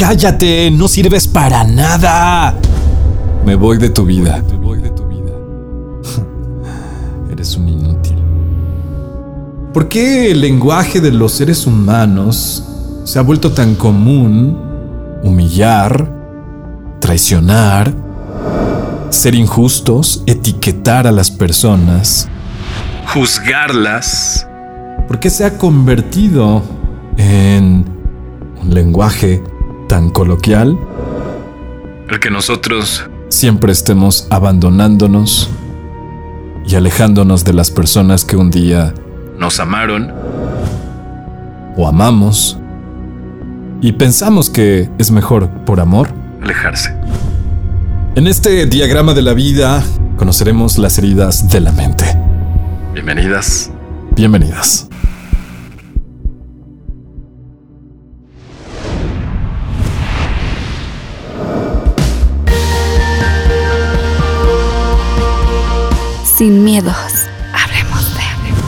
cállate, no sirves para nada. Me voy de tu vida. Eres un inútil. ¿Por qué el lenguaje de los seres humanos se ha vuelto tan común? Humillar, traicionar, ser injustos, etiquetar a las personas, juzgarlas. ¿Por qué se ha convertido en un lenguaje tan coloquial? El que nosotros siempre estemos abandonándonos y alejándonos de las personas que un día nos amaron o amamos y pensamos que es mejor por amor alejarse. En este diagrama de la vida conoceremos las heridas de la mente. Bienvenidas, bienvenidas. Sin miedos, hablemos de, hablemos,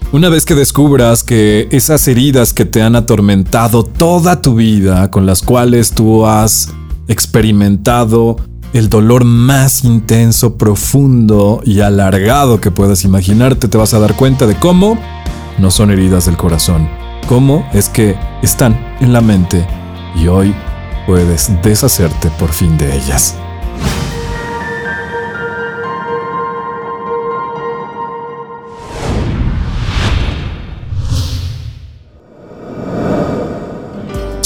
de. Una vez que descubras que esas heridas que te han atormentado toda tu vida, con las cuales tú has experimentado el dolor más intenso, profundo y alargado que puedas imaginarte, te vas a dar cuenta de cómo no son heridas del corazón, cómo es que están en la mente y hoy puedes deshacerte por fin de ellas.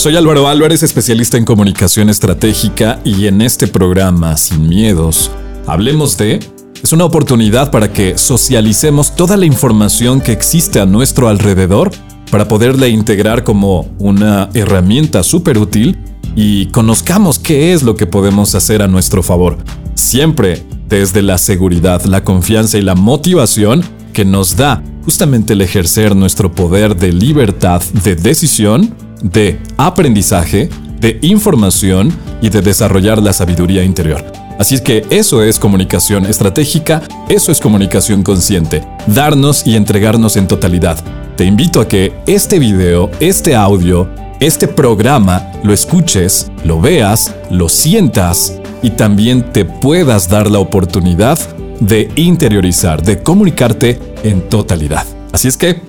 Soy Álvaro Álvarez, especialista en comunicación estratégica y en este programa, Sin Miedos, Hablemos de... Es una oportunidad para que socialicemos toda la información que existe a nuestro alrededor para poderla integrar como una herramienta súper útil y conozcamos qué es lo que podemos hacer a nuestro favor. Siempre desde la seguridad, la confianza y la motivación que nos da justamente el ejercer nuestro poder de libertad de decisión de aprendizaje, de información y de desarrollar la sabiduría interior. Así es que eso es comunicación estratégica, eso es comunicación consciente, darnos y entregarnos en totalidad. Te invito a que este video, este audio, este programa lo escuches, lo veas, lo sientas y también te puedas dar la oportunidad de interiorizar, de comunicarte en totalidad. Así es que,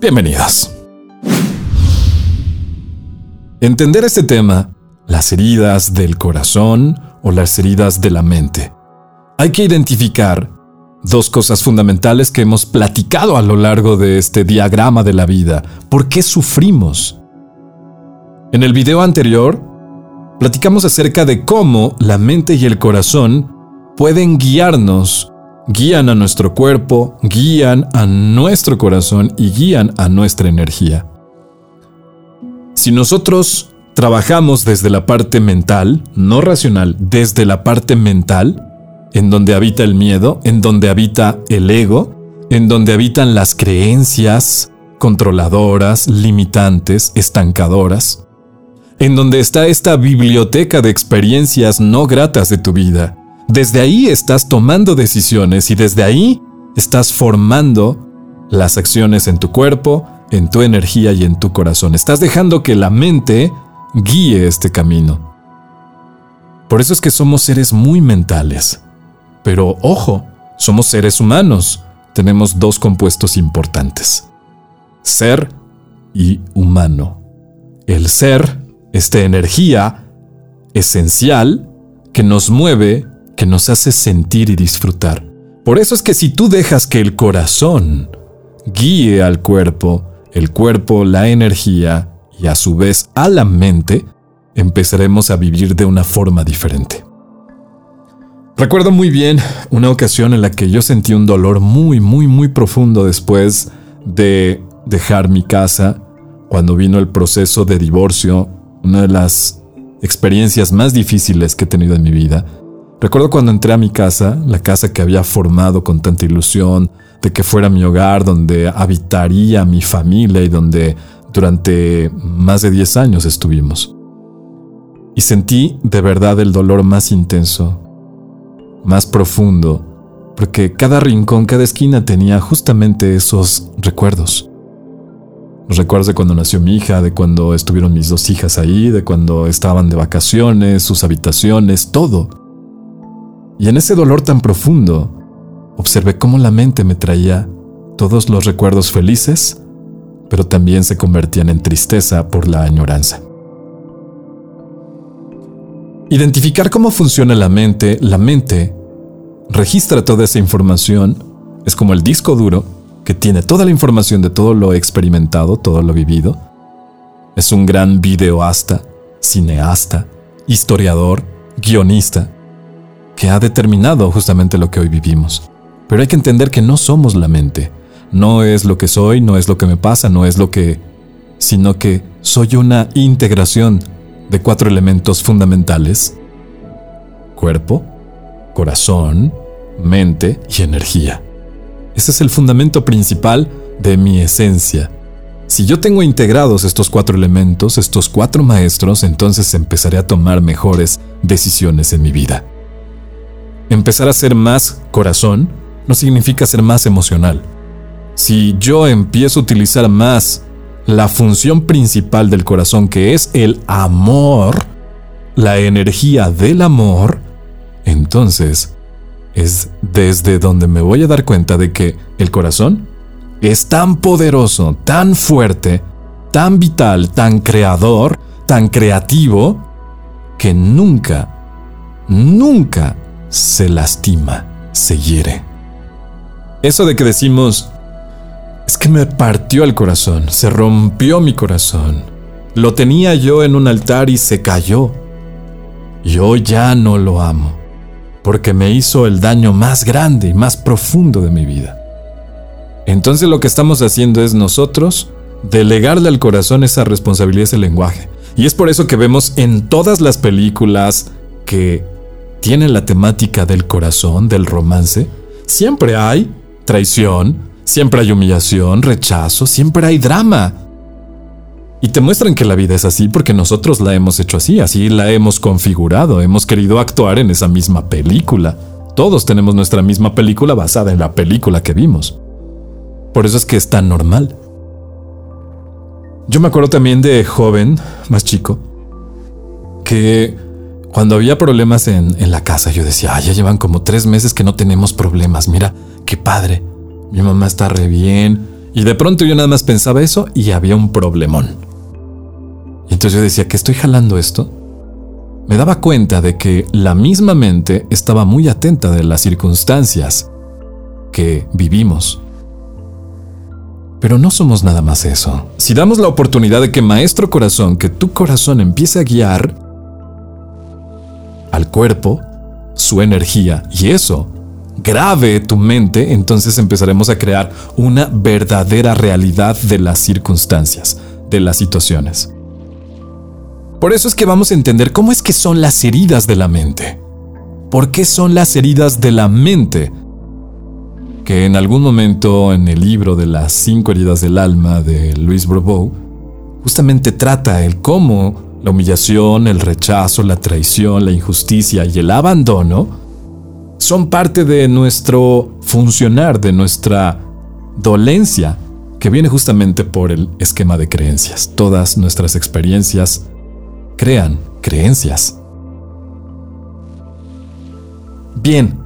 bienvenidos. Entender este tema, las heridas del corazón o las heridas de la mente. Hay que identificar dos cosas fundamentales que hemos platicado a lo largo de este diagrama de la vida. ¿Por qué sufrimos? En el video anterior, platicamos acerca de cómo la mente y el corazón pueden guiarnos, guían a nuestro cuerpo, guían a nuestro corazón y guían a nuestra energía. Si nosotros trabajamos desde la parte mental, no racional, desde la parte mental, en donde habita el miedo, en donde habita el ego, en donde habitan las creencias controladoras, limitantes, estancadoras, en donde está esta biblioteca de experiencias no gratas de tu vida. Desde ahí estás tomando decisiones y desde ahí estás formando las acciones en tu cuerpo, en tu energía y en tu corazón. Estás dejando que la mente guíe este camino. Por eso es que somos seres muy mentales. Pero ojo, somos seres humanos. Tenemos dos compuestos importantes. Ser y humano. El ser, esta energía esencial que nos mueve, que nos hace sentir y disfrutar. Por eso es que si tú dejas que el corazón guíe al cuerpo, el cuerpo, la energía y a su vez a la mente, empezaremos a vivir de una forma diferente. Recuerdo muy bien una ocasión en la que yo sentí un dolor muy, muy, muy profundo después de dejar mi casa, cuando vino el proceso de divorcio, una de las experiencias más difíciles que he tenido en mi vida. Recuerdo cuando entré a mi casa, la casa que había formado con tanta ilusión, de que fuera mi hogar, donde habitaría mi familia y donde durante más de 10 años estuvimos. Y sentí de verdad el dolor más intenso, más profundo, porque cada rincón, cada esquina tenía justamente esos recuerdos. Los recuerdos de cuando nació mi hija, de cuando estuvieron mis dos hijas ahí, de cuando estaban de vacaciones, sus habitaciones, todo. Y en ese dolor tan profundo, observé cómo la mente me traía todos los recuerdos felices, pero también se convertían en tristeza por la añoranza. Identificar cómo funciona la mente, la mente registra toda esa información, es como el disco duro que tiene toda la información de todo lo experimentado, todo lo vivido. Es un gran videoasta, cineasta, historiador, guionista, que ha determinado justamente lo que hoy vivimos. Pero hay que entender que no somos la mente. No es lo que soy, no es lo que me pasa, no es lo que... sino que soy una integración de cuatro elementos fundamentales. Cuerpo, corazón, mente y energía. Ese es el fundamento principal de mi esencia. Si yo tengo integrados estos cuatro elementos, estos cuatro maestros, entonces empezaré a tomar mejores decisiones en mi vida. Empezar a ser más corazón no significa ser más emocional. Si yo empiezo a utilizar más la función principal del corazón, que es el amor, la energía del amor, entonces es desde donde me voy a dar cuenta de que el corazón es tan poderoso, tan fuerte, tan vital, tan creador, tan creativo, que nunca, nunca se lastima, se hiere. Eso de que decimos, es que me partió el corazón, se rompió mi corazón, lo tenía yo en un altar y se cayó. Yo ya no lo amo porque me hizo el daño más grande y más profundo de mi vida. Entonces lo que estamos haciendo es nosotros delegarle al corazón esa responsabilidad, ese lenguaje. Y es por eso que vemos en todas las películas que tienen la temática del corazón, del romance, siempre hay traición, siempre hay humillación, rechazo, siempre hay drama. Y te muestran que la vida es así porque nosotros la hemos hecho así, así la hemos configurado, hemos querido actuar en esa misma película. Todos tenemos nuestra misma película basada en la película que vimos. Por eso es que es tan normal. Yo me acuerdo también de joven, más chico, que cuando había problemas en, la casa, yo decía, ya llevan como tres meses que no tenemos problemas, mira, qué padre, mi mamá está re bien. Y de pronto yo nada más pensaba eso y había un problemón. Y entonces yo decía, que estoy jalando esto? Me daba cuenta de que la misma mente estaba muy atenta de las circunstancias que vivimos. Pero no somos nada más eso. Si damos la oportunidad de que Maestro Corazón, que tu corazón empiece a guiar al cuerpo, su energía, y eso grave tu mente, entonces empezaremos a crear una verdadera realidad de las circunstancias, de las situaciones. Por eso es que vamos a entender cómo es que son las heridas de la mente. ¿Por qué son las heridas de la mente? Que en algún momento en el libro de las cinco heridas del alma de Luis Bourbeau, justamente trata el cómo la humillación, el rechazo, la traición, la injusticia y el abandono son parte de nuestro funcionar, de nuestra dolencia, que viene justamente por el esquema de creencias. Todas nuestras experiencias crean creencias. Bien,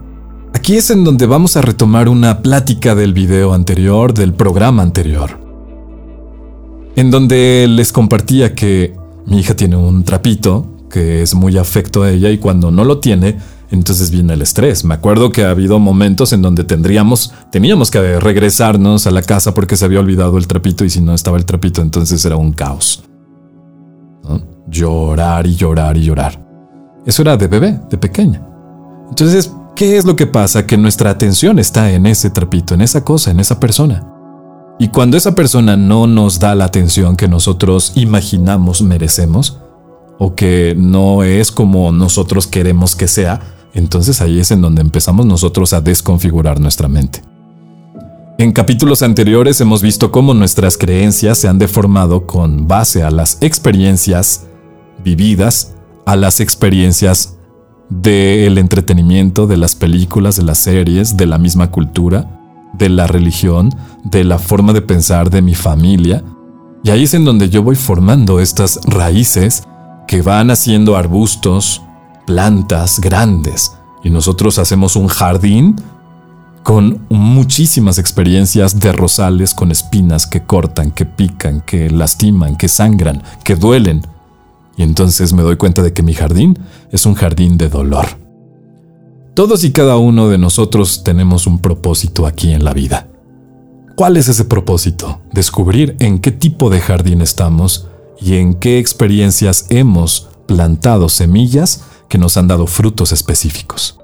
aquí es en donde vamos a retomar una plática del video anterior, del programa anterior, en donde les compartía que mi hija tiene un trapito que es muy afecto a ella y cuando no lo tiene, entonces viene el estrés. Me acuerdo que ha habido momentos en donde tendríamos, teníamos que regresarnos a la casa porque se había olvidado el trapito y si no estaba el trapito entonces era un caos llorar y llorar y llorar. Eso era de bebé, de pequeña. Entonces, ¿qué es lo que pasa? Que nuestra atención está en ese trapito, en esa cosa, en esa persona. Y cuando esa persona no nos da la atención que nosotros imaginamos merecemos, o que no es como nosotros queremos que sea, entonces ahí es en donde empezamos nosotros a desconfigurar nuestra mente. En capítulos anteriores hemos visto cómo nuestras creencias se han deformado con base a las experiencias vividas a las experiencias del entretenimiento, de las películas, de las series, de la misma cultura, de la religión, de la forma de pensar de mi familia. Y ahí es en donde yo voy formando estas raíces que van haciendo arbustos, plantas grandes. Y nosotros hacemos un jardín con muchísimas experiencias de rosales con espinas que cortan, que pican, que lastiman, que sangran, que duelen. Y entonces me doy cuenta de que mi jardín es un jardín de dolor. Todos y cada uno de nosotros tenemos un propósito aquí en la vida. ¿Cuál es ese propósito? Descubrir en qué tipo de jardín estamos y en qué experiencias hemos plantado semillas que nos han dado frutos específicos.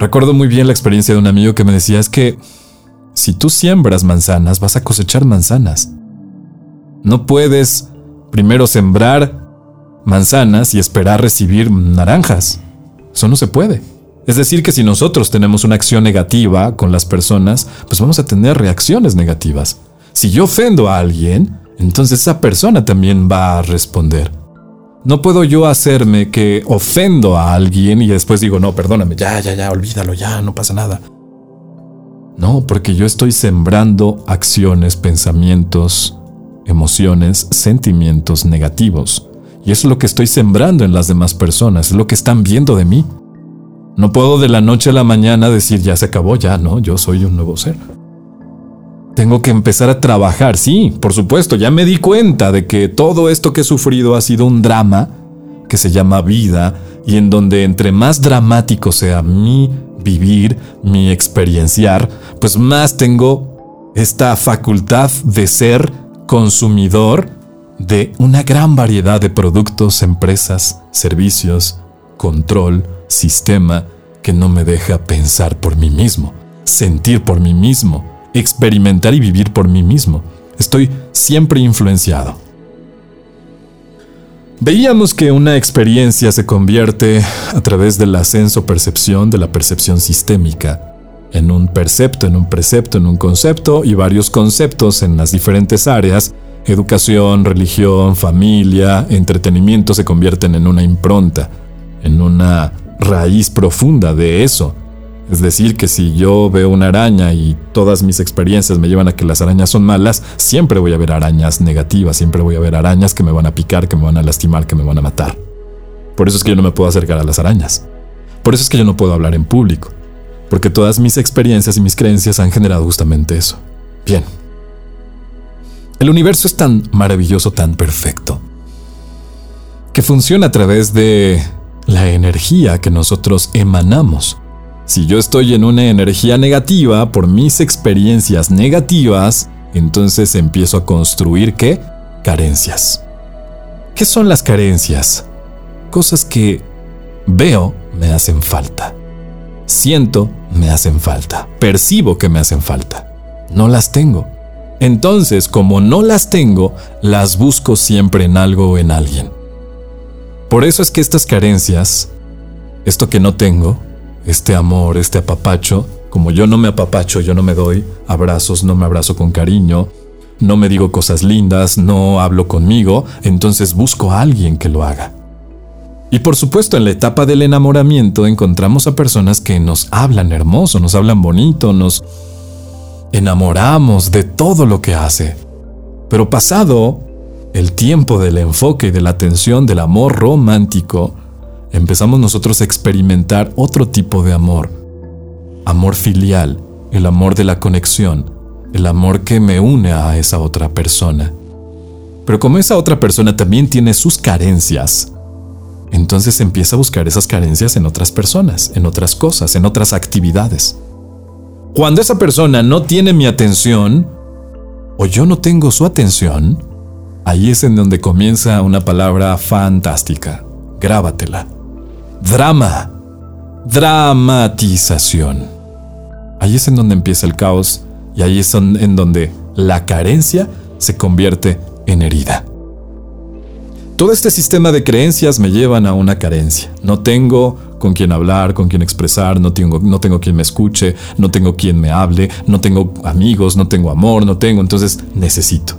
Recuerdo muy bien la experiencia de un amigo que me decía es que si tú siembras manzanas vas a cosechar manzanas. No puedes primero sembrar manzanas y esperar recibir naranjas. Eso no se puede. Es decir, que si nosotros tenemos una acción negativa con las personas, pues vamos a tener reacciones negativas. Si yo ofendo a alguien, entonces esa persona también va a responder. No puedo yo hacerme que ofendo a alguien y después digo, no, perdóname, ya, ya, ya, olvídalo, ya, no pasa nada. No, porque yo estoy sembrando acciones, pensamientos, emociones, sentimientos negativos. Y eso es lo que estoy sembrando en las demás personas, es lo que están viendo de mí. No puedo de la noche a la mañana decir ya se acabó, ya no, yo soy un nuevo ser. Tengo que empezar a trabajar, sí, por supuesto, ya me di cuenta de que todo esto que he sufrido ha sido un drama que se llama vida y en donde entre más dramático sea mi vivir, mi experienciar, pues más tengo esta facultad de ser consumidor de una gran variedad de productos, empresas, servicios, control, sistema que no me deja pensar por mí mismo, sentir por mí mismo, experimentar y vivir por mí mismo. Estoy siempre influenciado. Veíamos que una experiencia se convierte a través del ascenso-percepción de la percepción sistémica, en un percepto, en un precepto, en un concepto y varios conceptos en las diferentes áreas, educación, religión, familia, entretenimiento se convierten en una impronta, en una raíz profunda de eso. Es decir, que si yo veo una araña y todas mis experiencias me llevan a que las arañas son malas, siempre voy a ver arañas negativas, siempre voy a ver arañas que me van a picar, que me van a lastimar, que me van a matar. Por eso es que yo no me puedo acercar a las arañas. Por eso es que yo no puedo hablar en público. Porque todas mis experiencias y mis creencias han generado justamente eso. Bien. El universo es tan maravilloso, tan perfecto, que funciona a través de la energía que nosotros emanamos. Si yo estoy en una energía negativa por mis experiencias negativas, entonces empiezo a construir qué? Carencias. ¿Qué son las carencias? Cosas que veo me hacen falta. Siento me hacen falta. Percibo que me hacen falta. No las tengo. Entonces, como no las tengo, las busco siempre en algo o en alguien. Por eso es que estas carencias, esto que no tengo, este amor, este apapacho, como yo no me apapacho, yo no me doy abrazos, no me abrazo con cariño, no me digo cosas lindas, no hablo conmigo, entonces busco a alguien que lo haga. Y por supuesto, en la etapa del enamoramiento encontramos a personas que nos hablan hermoso, nos hablan bonito, nos enamoramos de todo lo que hace. Pero pasado el tiempo del enfoque y de la atención del amor romántico, empezamos nosotros a experimentar otro tipo de amor. Amor filial, el amor de la conexión, el amor que me une a esa otra persona. Pero como esa otra persona también tiene sus carencias, entonces empieza a buscar esas carencias en otras personas, en otras cosas, en otras actividades. Cuando esa persona no tiene mi atención, o yo no tengo su atención, Ahí es en donde comienza una palabra fantástica. Grábatela. Drama. Dramatización. Ahí es en donde empieza el caos y ahí es en donde la carencia se convierte en herida. Todo este sistema de creencias me llevan a una carencia. No tengo con quien hablar, con quien expresar, no tengo, no tengo quien me escuche, no tengo quien me hable, no tengo amigos, no tengo amor, no tengo, entonces necesito.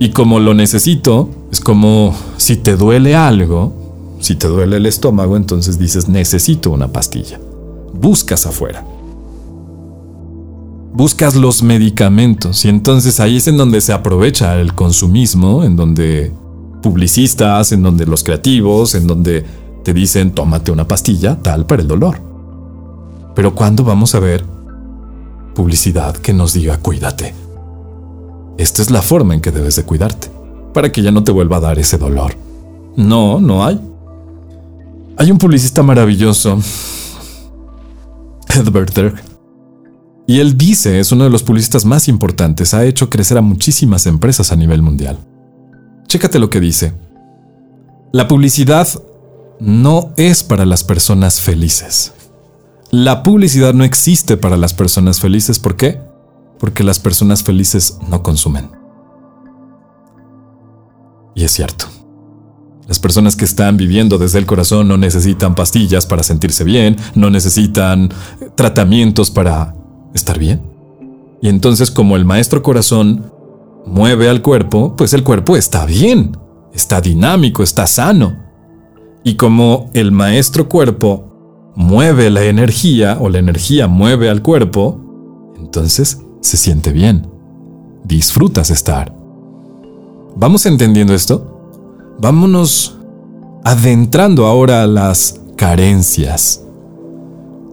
Y como lo necesito, es como si te duele algo, si te duele el estómago, entonces dices necesito una pastilla. Buscas afuera. buscas los medicamentos y entonces ahí es en donde se aprovecha el consumismo, en donde publicistas, en donde los creativos, en donde te dicen tómate una pastilla tal para el dolor. Pero ¿cuándo vamos a ver publicidad que nos diga cuídate? Esta es la forma en que debes de cuidarte, para que ya no te vuelva a dar ese dolor. No, no hay. Hay un publicista maravilloso, Edward Dirk, y él dice, es uno de los publicistas más importantes, ha hecho crecer a muchísimas empresas a nivel mundial. Chécate lo que dice. La publicidad no es para las personas felices. La publicidad no existe para las personas felices. ¿Por qué? Porque las personas felices no consumen. Y es cierto. Las personas que están viviendo desde el corazón no necesitan pastillas para sentirse bien, no necesitan tratamientos para estar bien. Y entonces como el maestro corazón mueve al cuerpo, pues el cuerpo está bien, está dinámico, está sano. Y como el maestro cuerpo mueve la energía o la energía mueve al cuerpo, entonces se siente bien. Disfrutas estar. ¿Vamos entendiendo esto? Vámonos adentrando ahora a las carencias.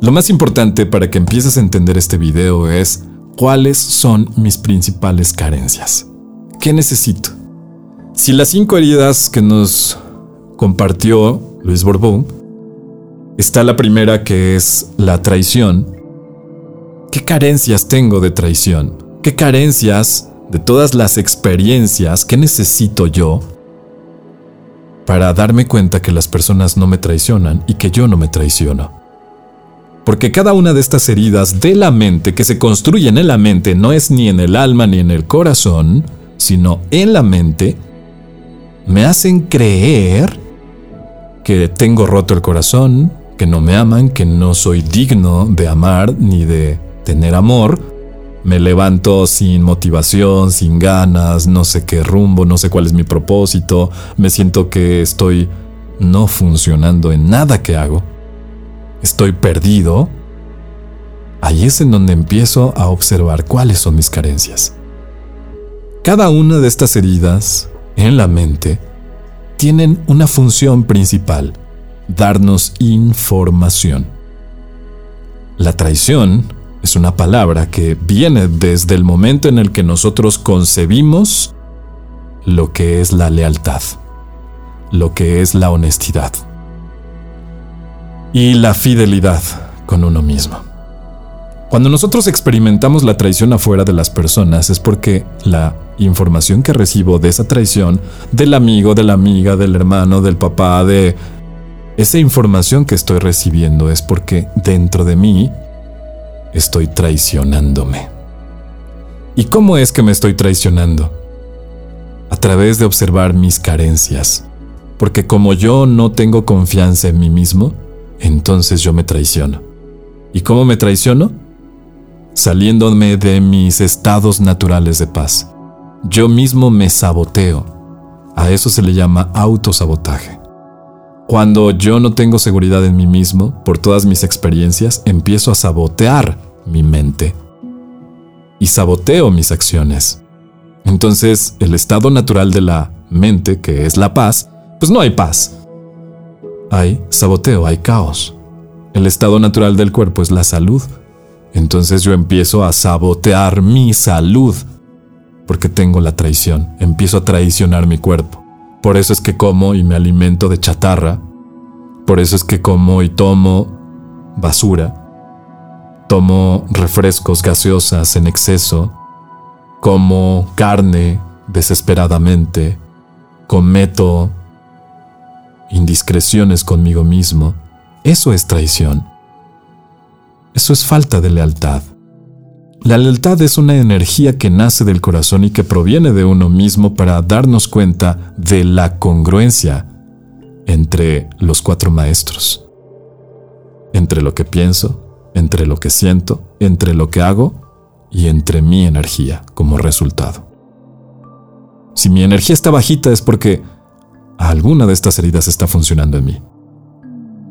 Lo más importante para que empieces a entender este video es cuáles son mis principales carencias. ¿Qué necesito? Si las cinco heridas que nos compartió Luis Borbón, está la primera que es la traición. ¿Qué carencias tengo de traición? ¿Qué carencias de todas las experiencias que necesito yo para darme cuenta que las personas no me traicionan y que yo no me traiciono. Porque cada una de estas heridas de la mente que se construyen en la mente no es ni en el alma ni en el corazón, sino en la mente, me hacen creer que tengo roto el corazón, que no me aman, que no soy digno de amar ni de tener amor, me levanto sin motivación, sin ganas, no sé qué rumbo, no sé cuál es mi propósito, me siento que estoy no funcionando en nada que hago, estoy perdido. Ahí es en donde empiezo a observar cuáles son mis carencias. Cada una de estas heridas en la mente tienen una función principal, darnos información. La traición es una palabra que viene desde el momento en el que nosotros concebimos lo que es la lealtad, lo que es la honestidad y la fidelidad con uno mismo. Cuando nosotros experimentamos la traición afuera de las personas es porque la información que recibo de esa traición, del amigo, de la amiga, del hermano, del papá, de esa información que estoy recibiendo es porque dentro de mí estoy traicionándome. ¿Y cómo es que me estoy traicionando? A través de observar mis carencias. Porque como yo no tengo confianza en mí mismo, entonces yo me traiciono. ¿Y cómo me traiciono? Saliéndome de mis estados naturales de paz. Yo mismo me saboteo. A eso se le llama autosabotaje. Cuando yo no tengo seguridad en mí mismo, por todas mis experiencias, empiezo a sabotear mi mente. Y saboteo mis acciones. Entonces, el estado natural de la mente, que es la paz, pues no hay paz. Hay saboteo, hay caos. El estado natural del cuerpo es la salud. Entonces yo empiezo a sabotear mi salud porque tengo la traición. Empiezo a traicionar mi cuerpo. Por eso es que como y me alimento de chatarra. Por eso es que como y tomo basura. Tomo refrescos gaseosas en exceso. Como carne desesperadamente. Cometo indiscreciones conmigo mismo. Eso es traición. Eso es falta de lealtad. La lealtad es una energía que nace del corazón y que proviene de uno mismo para darnos cuenta de la congruencia entre los cuatro maestros. Entre lo que pienso, entre lo que siento, entre lo que hago y entre mi energía como resultado. Si mi energía está bajita es porque alguna de estas heridas está funcionando en mí.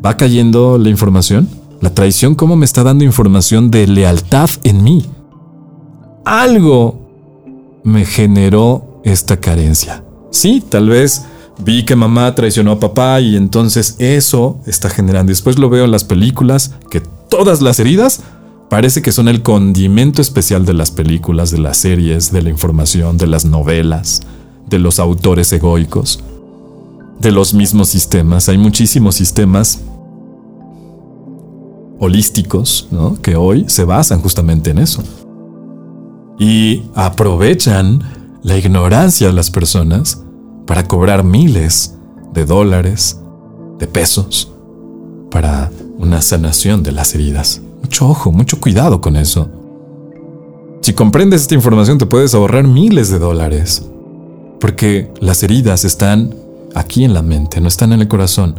¿Va cayendo la información? La traición, ¿cómo me está dando información de lealtad en mí? Algo me generó esta carencia. Sí, tal vez vi que mamá traicionó a papá y entonces eso está generando. Después lo veo en las películas, que todas las heridas parece que son el condimento especial de las películas, de las series, de la información, de las novelas, de los autores egoicos, de los mismos sistemas. Hay muchísimos sistemas holísticos que hoy se basan justamente en eso. Y aprovechan la ignorancia de las personas para cobrar miles de dólares, de pesos, para una sanación de las heridas. Mucho ojo, mucho cuidado con eso. Si comprendes esta información te puedes ahorrar miles de dólares, porque las heridas están aquí en la mente, no están en el corazón.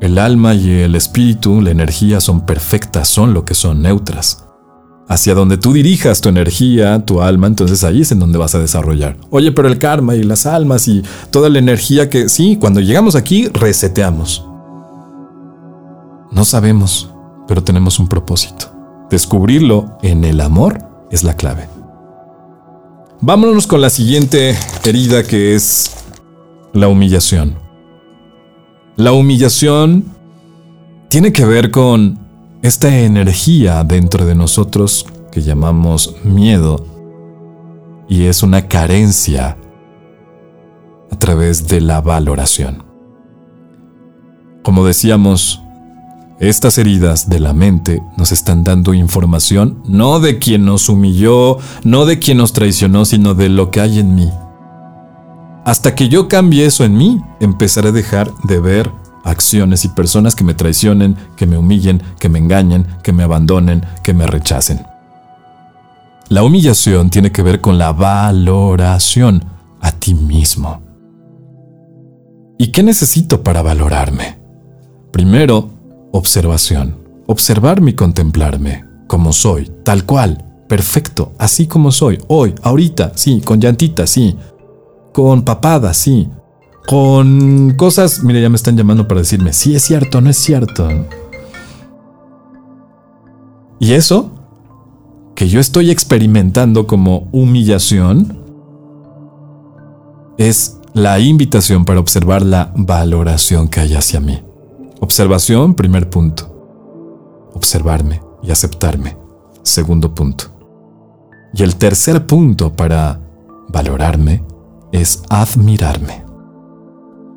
El alma y el espíritu, la energía son perfectas, son lo que son, neutras hacia donde tú dirijas tu energía, tu alma, entonces ahí es en donde vas a desarrollar. Oye, pero el karma y las almas y toda la energía que sí, cuando llegamos aquí reseteamos. No sabemos, pero tenemos un propósito. Descubrirlo en el amor es la clave. Vámonos con la siguiente herida que es la humillación. La humillación tiene que ver con esta energía dentro de nosotros que llamamos miedo y es una carencia a través de la valoración. Como decíamos, estas heridas de la mente nos están dando información no de quien nos humilló, no de quien nos traicionó, sino de lo que hay en mí. Hasta que yo cambie eso en mí, empezaré a dejar de ver acciones y personas que me traicionen, que me humillen, que me engañen, que me abandonen, que me rechacen. La humillación tiene que ver con la valoración a ti mismo. ¿Y qué necesito para valorarme? Primero, observación. Observarme y contemplarme, como soy, tal cual, perfecto, así como soy, hoy, ahorita, sí, con llantita, sí, con papada, sí, con cosas, mire, ya me están llamando para decirme, si es cierto, no es cierto. Y eso, que yo estoy experimentando como humillación, es la invitación para observar la valoración que hay hacia mí. Observación, primer punto. Observarme y aceptarme, segundo punto. Y el tercer punto para valorarme es admirarme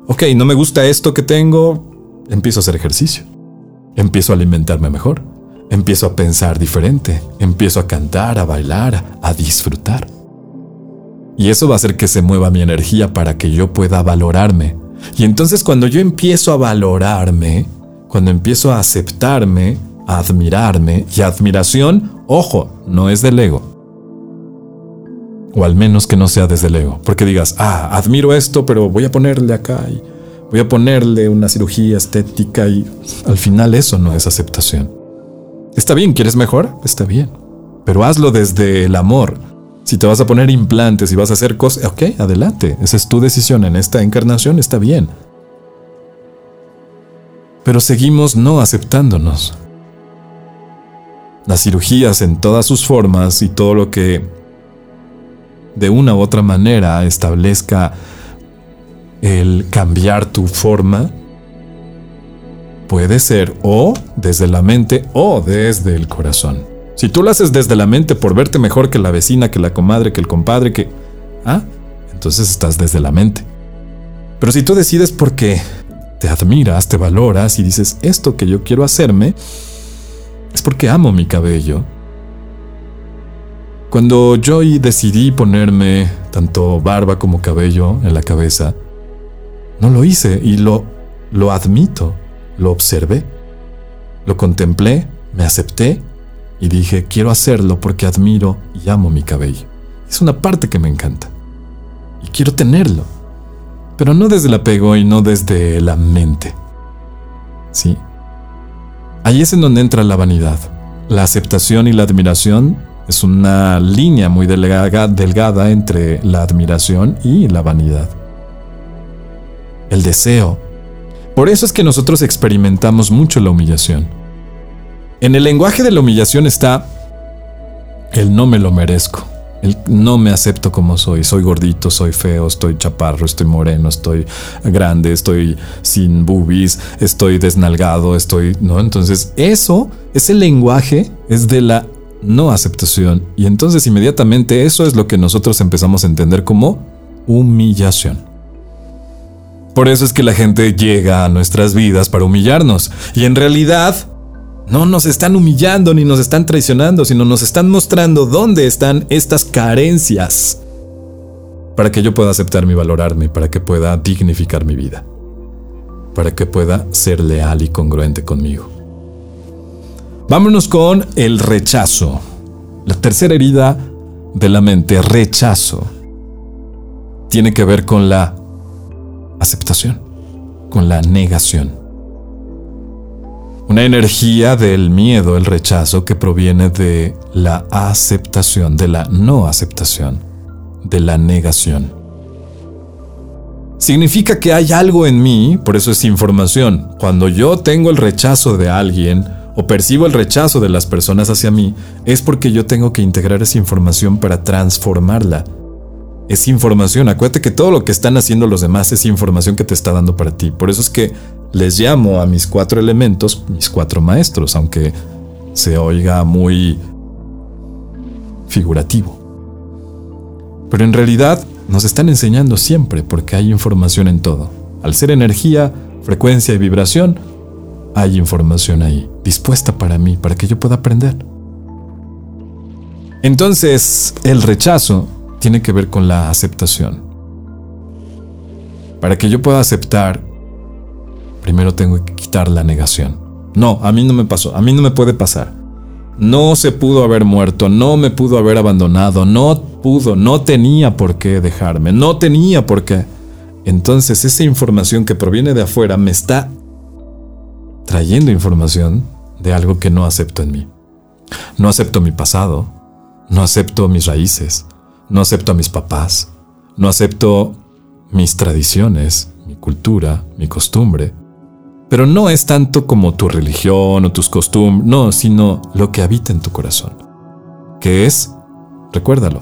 ok, no me gusta esto que tengo, empiezo a hacer ejercicio, empiezo a alimentarme mejor, empiezo a pensar diferente, empiezo a cantar, a bailar, a disfrutar. Y eso va a hacer que se mueva mi energía para que yo pueda valorarme. Y entonces cuando yo empiezo a valorarme, cuando empiezo a aceptarme, a admirarme, y admiración, ojo, no es del ego, o al menos que no sea desde el ego. Porque digas, ah, admiro esto, pero voy a ponerle acá y voy a ponerle una cirugía estética y al final eso no es aceptación. Está bien, ¿quieres mejor? Está bien. Pero hazlo desde el amor. Si te vas a poner implantes y vas a hacer cosas, ok, adelante. Esa es tu decisión en esta encarnación, está bien. Pero seguimos no aceptándonos. Las cirugías en todas sus formas y todo lo que de una u otra manera establezca el cambiar tu forma, puede ser o desde la mente o desde el corazón. Si tú lo haces desde la mente por verte mejor que la vecina, que la comadre, que el compadre, que... Ah, entonces estás desde la mente. Pero si tú decides porque te admiras, te valoras y dices, esto que yo quiero hacerme es porque amo mi cabello, cuando yo decidí ponerme tanto barba como cabello en la cabeza, no lo hice y lo, lo admito, lo observé, lo contemplé, me acepté y dije, quiero hacerlo porque admiro y amo mi cabello. Es una parte que me encanta y quiero tenerlo, pero no desde el apego y no desde la mente. ¿Sí? Ahí es en donde entra la vanidad. La aceptación y la admiración es una línea muy delgada, entre la admiración y la vanidad. El deseo. Por eso es que nosotros experimentamos mucho la humillación. En el lenguaje de la humillación está el no me lo merezco. El no me acepto como soy. Soy gordito, soy feo, estoy chaparro, estoy moreno, estoy grande, estoy sin boobies, estoy desnalgado, estoy. ¿No? Entonces, eso, ese lenguaje es de la no aceptación. Y entonces, inmediatamente, eso es lo que nosotros empezamos a entender como humillación. Por eso es que la gente llega a nuestras vidas para humillarnos. Y en realidad, no nos están humillando ni nos están traicionando, sino nos están mostrando dónde están estas carencias para que yo pueda aceptarme y valorarme, para que pueda dignificar mi vida, para que pueda ser leal y congruente conmigo. Vámonos con el rechazo. La tercera herida de la mente, rechazo, tiene que ver con la aceptación, con la negación. Una energía del miedo, el rechazo que proviene de la aceptación, de la no aceptación, de la negación. Significa que hay algo en mí, por eso es información. Cuando yo tengo el rechazo de alguien o percibo el rechazo de las personas hacia mí, es porque yo tengo que integrar esa información para transformarla. Es información, acuérdate que todo lo que están haciendo los demás es información que te está dando para ti. Por eso es que les llamo a mis cuatro elementos mis cuatro maestros, aunque se oiga muy figurativo. Pero en realidad nos están enseñando siempre porque hay información en todo. Al ser energía, frecuencia y vibración, hay información ahí, dispuesta para mí, para que yo pueda aprender. Entonces, el rechazo tiene que ver con la aceptación. Para que yo pueda aceptar primero tengo que quitar la negación. No, a mí no me pasó, a mí no me puede pasar. No se pudo haber muerto, no me pudo haber abandonado, no pudo, no tenía por qué dejarme, no tenía por qué. Entonces esa información que proviene de afuera me está trayendo información de algo que no acepto en mí. No acepto mi pasado, no acepto mis raíces, no acepto a mis papás, no acepto mis tradiciones, mi cultura, mi costumbre, pero no es tanto como tu religión o tus costumbres, no, sino lo que habita en tu corazón. Que es, recuérdalo,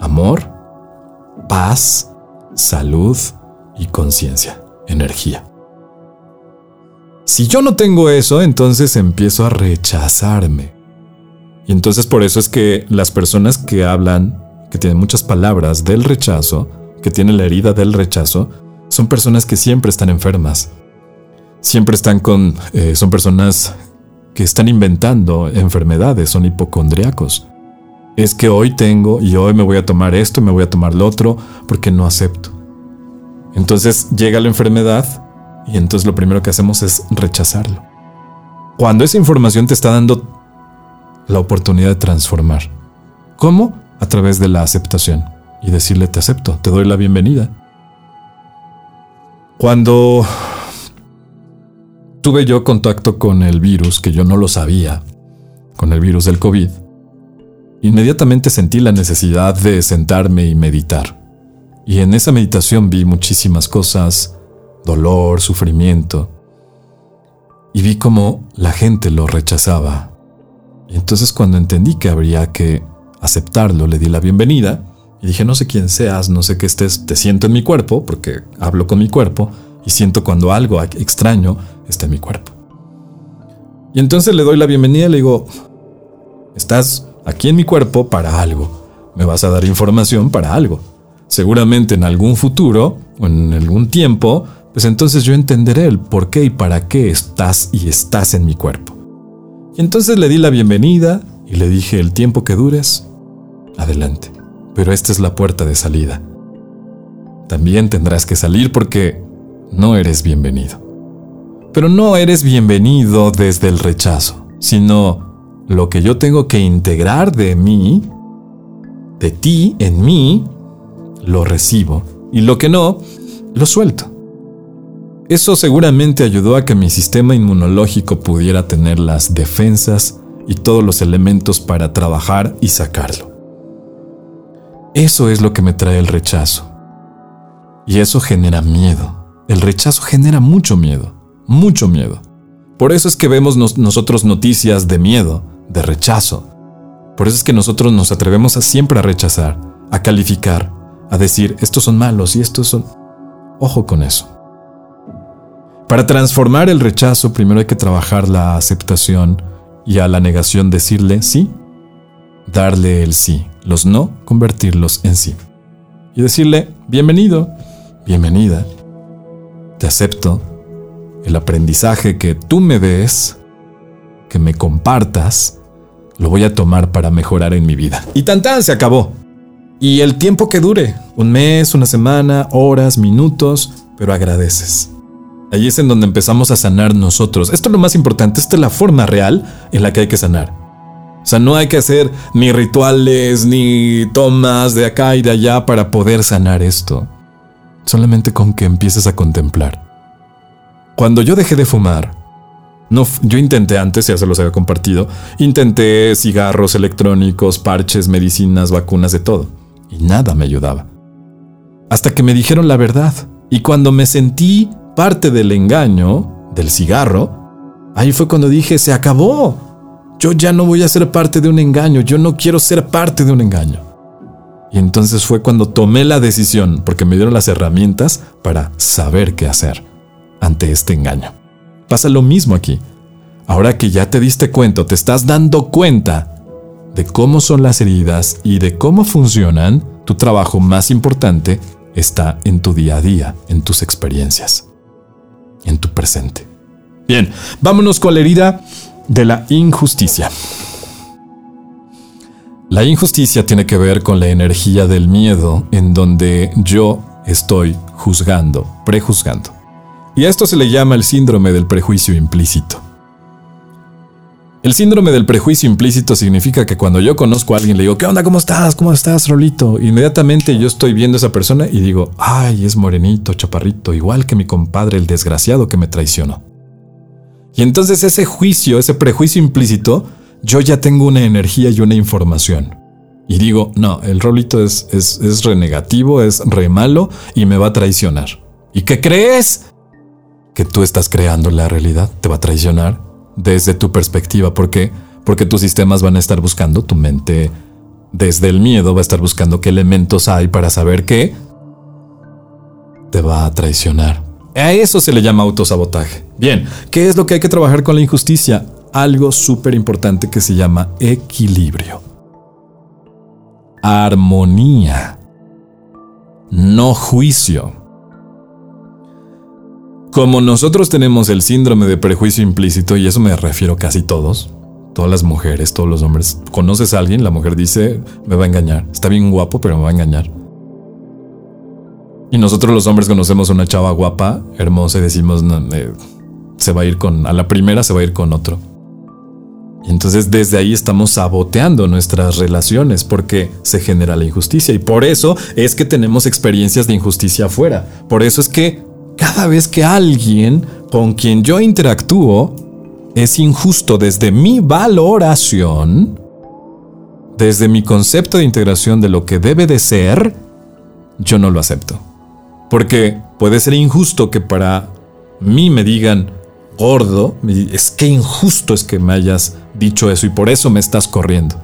amor, paz, salud y conciencia, energía. Si yo no tengo eso, entonces empiezo a rechazarme. Y entonces por eso es que las personas que hablan, que tienen muchas palabras del rechazo, que tienen la herida del rechazo, son personas que siempre están enfermas, siempre están con, eh, son personas que están inventando enfermedades, son hipocondriacos. Es que hoy tengo y hoy me voy a tomar esto y me voy a tomar lo otro porque no acepto. Entonces llega la enfermedad y entonces lo primero que hacemos es rechazarlo. Cuando esa información te está dando la oportunidad de transformar. ¿Cómo? A través de la aceptación y decirle te acepto, te doy la bienvenida. Cuando tuve yo contacto con el virus, que yo no lo sabía, con el virus del COVID, inmediatamente sentí la necesidad de sentarme y meditar. Y en esa meditación vi muchísimas cosas, dolor, sufrimiento, y vi cómo la gente lo rechazaba. Y entonces cuando entendí que habría que aceptarlo, le di la bienvenida y dije, no sé quién seas, no sé qué estés, te siento en mi cuerpo, porque hablo con mi cuerpo, y siento cuando algo extraño está en mi cuerpo. Y entonces le doy la bienvenida y le digo, estás aquí en mi cuerpo para algo, me vas a dar información para algo. Seguramente en algún futuro o en algún tiempo, pues entonces yo entenderé el por qué y para qué estás y estás en mi cuerpo. Y entonces le di la bienvenida y le dije el tiempo que dures, adelante. Pero esta es la puerta de salida. También tendrás que salir porque no eres bienvenido. Pero no eres bienvenido desde el rechazo, sino lo que yo tengo que integrar de mí, de ti, en mí, lo recibo y lo que no, lo suelto. Eso seguramente ayudó a que mi sistema inmunológico pudiera tener las defensas y todos los elementos para trabajar y sacarlo. Eso es lo que me trae el rechazo. Y eso genera miedo. El rechazo genera mucho miedo, mucho miedo. Por eso es que vemos nosotros noticias de miedo, de rechazo, Por eso es que nosotros nos atrevemos a siempre a rechazar, a calificar, a decir, estos son malos y estos son... Ojo con eso. Para transformar el rechazo, primero hay que trabajar la aceptación y a la negación decirle sí, darle el sí, los no, convertirlos en sí. Y decirle, bienvenido, bienvenida, te acepto, el aprendizaje que tú me des, que me compartas, lo voy a tomar para mejorar en mi vida. Y tan tan se acabó. Y el tiempo que dure, un mes, una semana, horas, minutos, pero agradeces. Allí es en donde empezamos a sanar nosotros. Esto es lo más importante, esta es la forma real en la que hay que sanar. O sea, no hay que hacer ni rituales, ni tomas de acá y de allá para poder sanar esto. Solamente con que empieces a contemplar. Cuando yo dejé de fumar, no, yo intenté antes, ya se los había compartido, intenté cigarros electrónicos, parches, medicinas, vacunas, de todo. Y nada me ayudaba. Hasta que me dijeron la verdad. Y cuando me sentí parte del engaño, del cigarro, ahí fue cuando dije, se acabó. Yo ya no voy a ser parte de un engaño, yo no quiero ser parte de un engaño. Y entonces fue cuando tomé la decisión, porque me dieron las herramientas para saber qué hacer ante este engaño. Pasa lo mismo aquí. Ahora que ya te diste cuenta, te estás dando cuenta de cómo son las heridas y de cómo funcionan, tu trabajo más importante está en tu día a día, en tus experiencias en tu presente. Bien, vámonos con la herida de la injusticia. La injusticia tiene que ver con la energía del miedo en donde yo estoy juzgando, prejuzgando. Y a esto se le llama el síndrome del prejuicio implícito. El síndrome del prejuicio implícito significa que cuando yo conozco a alguien le digo, ¿qué onda? ¿Cómo estás? ¿Cómo estás, Rolito? Inmediatamente yo estoy viendo a esa persona y digo, ay, es morenito, chaparrito, igual que mi compadre, el desgraciado que me traicionó. Y entonces ese juicio, ese prejuicio implícito, yo ya tengo una energía y una información. Y digo, no, el Rolito es, es, es renegativo, es re malo y me va a traicionar. ¿Y qué crees? Que tú estás creando la realidad, te va a traicionar desde tu perspectiva. ¿Por qué? Porque tus sistemas van a estar buscando, tu mente desde el miedo va a estar buscando qué elementos hay para saber qué te va a traicionar. A eso se le llama autosabotaje. Bien, ¿qué es lo que hay que trabajar con la injusticia? Algo súper importante que se llama equilibrio. Armonía. No juicio. Como nosotros tenemos el síndrome de prejuicio implícito, y eso me refiero casi todos, todas las mujeres, todos los hombres, conoces a alguien, la mujer dice, me va a engañar, está bien guapo, pero me va a engañar. Y nosotros los hombres conocemos a una chava guapa, hermosa, y decimos, se va a ir con, a la primera se va a ir con otro. Y entonces desde ahí estamos saboteando nuestras relaciones porque se genera la injusticia y por eso es que tenemos experiencias de injusticia afuera. Por eso es que cada vez que alguien con quien yo interactúo es injusto desde mi valoración, desde mi concepto de integración de lo que debe de ser, yo no lo acepto. Porque puede ser injusto que para mí me digan gordo, es que injusto es que me hayas dicho eso y por eso me estás corriendo.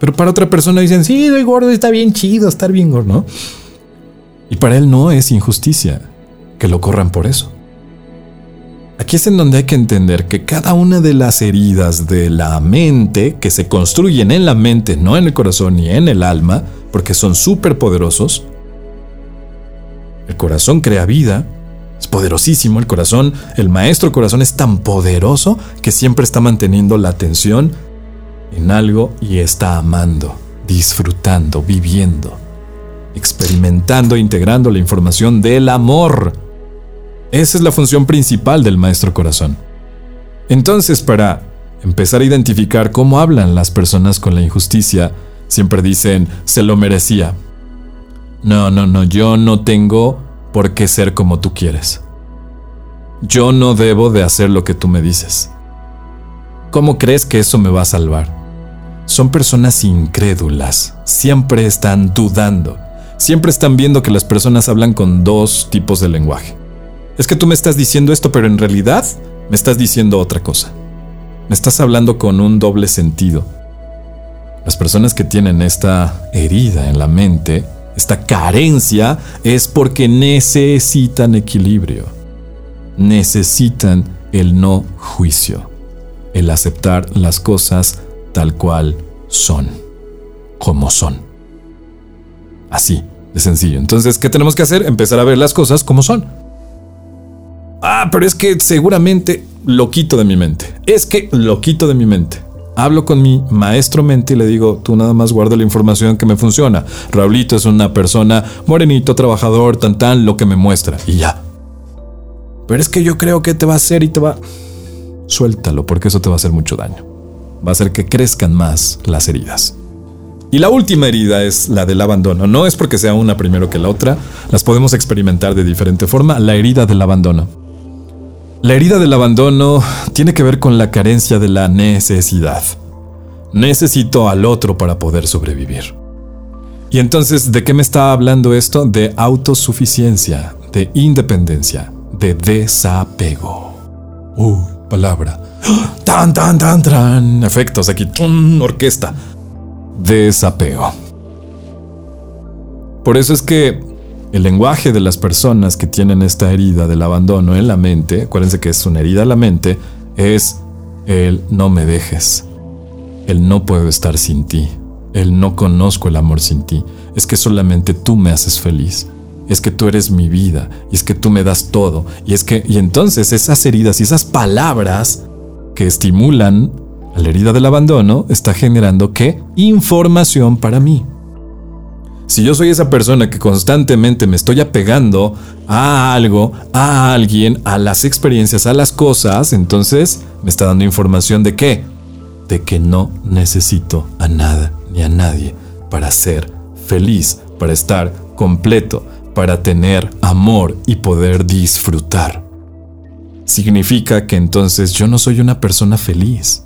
Pero para otra persona dicen, sí, soy gordo, está bien chido estar bien gordo. Y para él no es injusticia que lo corran por eso. Aquí es en donde hay que entender que cada una de las heridas de la mente, que se construyen en la mente, no en el corazón ni en el alma, porque son súper poderosos, el corazón crea vida, es poderosísimo el corazón, el maestro corazón es tan poderoso que siempre está manteniendo la atención en algo y está amando, disfrutando, viviendo, experimentando, integrando la información del amor esa es la función principal del maestro corazón. Entonces, para empezar a identificar cómo hablan las personas con la injusticia, siempre dicen, se lo merecía. No, no, no, yo no tengo por qué ser como tú quieres. Yo no debo de hacer lo que tú me dices. ¿Cómo crees que eso me va a salvar? Son personas incrédulas, siempre están dudando, siempre están viendo que las personas hablan con dos tipos de lenguaje es que tú me estás diciendo esto, pero en realidad me estás diciendo otra cosa. Me estás hablando con un doble sentido. Las personas que tienen esta herida en la mente, esta carencia, es porque necesitan equilibrio. Necesitan el no juicio, el aceptar las cosas tal cual son, como son. Así, de sencillo. Entonces, ¿qué tenemos que hacer? Empezar a ver las cosas como son. Ah, pero es que seguramente lo quito de mi mente. Es que lo quito de mi mente. Hablo con mi maestro mente y le digo, tú nada más guarda la información que me funciona. Raulito es una persona morenito, trabajador, tan tan, lo que me muestra. Y ya. Pero es que yo creo que te va a hacer y te va... Suéltalo, porque eso te va a hacer mucho daño. Va a hacer que crezcan más las heridas. Y la última herida es la del abandono. No es porque sea una primero que la otra, las podemos experimentar de diferente forma. La herida del abandono. La herida del abandono tiene que ver con la carencia de la necesidad. Necesito al otro para poder sobrevivir. Y entonces, ¿de qué me está hablando esto? De autosuficiencia, de independencia, de desapego. Uh, palabra. Tan, tan, tan, tan. Efectos aquí. orquesta. Desapego. Por eso es que el lenguaje de las personas que tienen esta herida del abandono en la mente, acuérdense que es una herida en la mente, es el no me dejes, el no puedo estar sin ti, el no conozco el amor sin ti, es que solamente tú me haces feliz, es que tú eres mi vida, y es que tú me das todo, y es que, y entonces esas heridas y esas palabras que estimulan a la herida del abandono está generando qué? Información para mí. Si yo soy esa persona que constantemente me estoy apegando a algo, a alguien, a las experiencias, a las cosas, entonces me está dando información de qué? De que no necesito a nada ni a nadie para ser feliz, para estar completo, para tener amor y poder disfrutar. Significa que entonces yo no soy una persona feliz.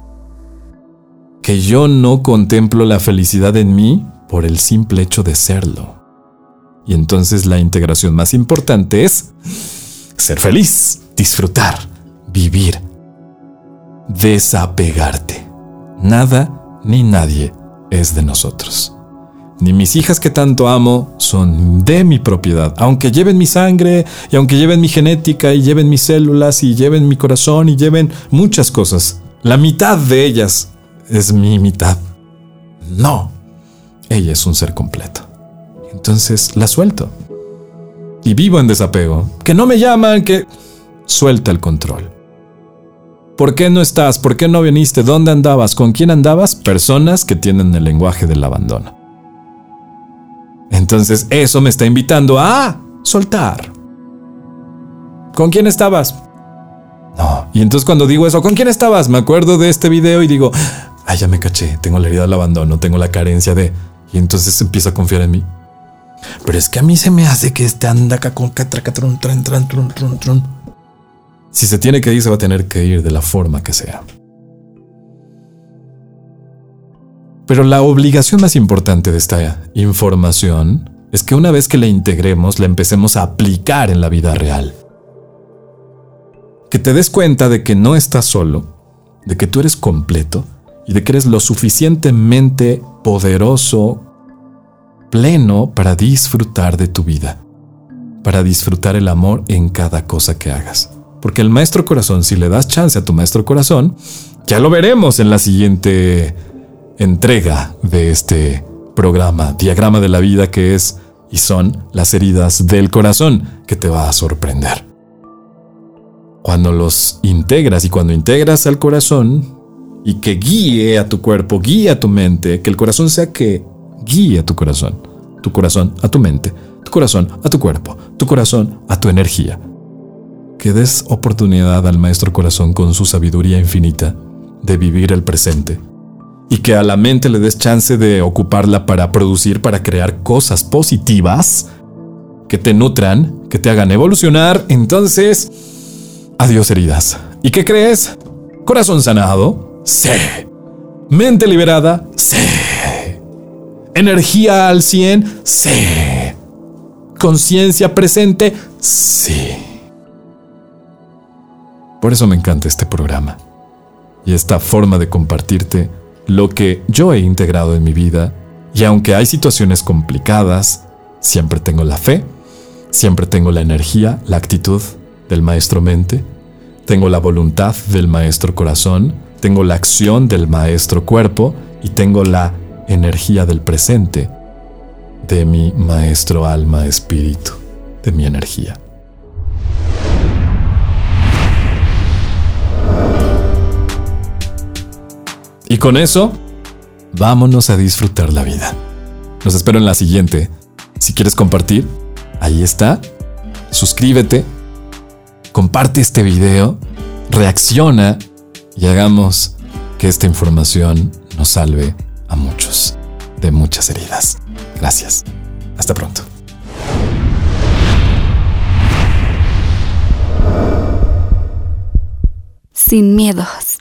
Que yo no contemplo la felicidad en mí por el simple hecho de serlo. Y entonces la integración más importante es ser feliz, disfrutar, vivir, desapegarte. Nada ni nadie es de nosotros. Ni mis hijas que tanto amo son de mi propiedad, aunque lleven mi sangre y aunque lleven mi genética y lleven mis células y lleven mi corazón y lleven muchas cosas. La mitad de ellas es mi mitad. No, ella es un ser completo. Entonces la suelto. Y vivo en desapego. Que no me llaman, que... Suelta el control. ¿Por qué no estás? ¿Por qué no viniste? ¿Dónde andabas? ¿Con quién andabas? Personas que tienen el lenguaje del abandono. Entonces eso me está invitando a soltar. ¿Con quién estabas? No. Y entonces cuando digo eso, ¿con quién estabas? Me acuerdo de este video y digo, ay, ya me caché, tengo la herida del abandono, tengo la carencia de... Entonces empieza a confiar en mí. Pero es que a mí se me hace que este anda acá con catracatron, tran, tran, tron, tron, tron. Si se tiene que ir, se va a tener que ir de la forma que sea. Pero la obligación más importante de esta información es que una vez que la integremos, la empecemos a aplicar en la vida real. Que te des cuenta de que no estás solo, de que tú eres completo y de que eres lo suficientemente poderoso, pleno para disfrutar de tu vida, para disfrutar el amor en cada cosa que hagas. Porque el maestro corazón, si le das chance a tu maestro corazón, ya lo veremos en la siguiente entrega de este programa, diagrama de la vida que es y son las heridas del corazón, que te va a sorprender. Cuando los integras y cuando integras al corazón, y que guíe a tu cuerpo, guíe a tu mente, que el corazón sea que guíe a tu corazón, tu corazón a tu mente, tu corazón a tu cuerpo, tu corazón a tu energía. Que des oportunidad al maestro corazón con su sabiduría infinita de vivir el presente y que a la mente le des chance de ocuparla para producir, para crear cosas positivas que te nutran, que te hagan evolucionar, entonces, adiós heridas. ¿Y qué crees? Corazón sanado, Sí. Mente liberada, sí. Energía al 100, sí. Conciencia presente, sí. Por eso me encanta este programa y esta forma de compartirte lo que yo he integrado en mi vida y aunque hay situaciones complicadas, siempre tengo la fe, siempre tengo la energía, la actitud del maestro mente, tengo la voluntad del maestro corazón, tengo la acción del maestro cuerpo y tengo la energía del presente de mi maestro alma espíritu, de mi energía. Y con eso, vámonos a disfrutar la vida. Los espero en la siguiente. Si quieres compartir, ahí está. Suscríbete, comparte este video, reacciona y hagamos que esta información nos salve a muchos de muchas heridas. Gracias. Hasta pronto. Sin miedos.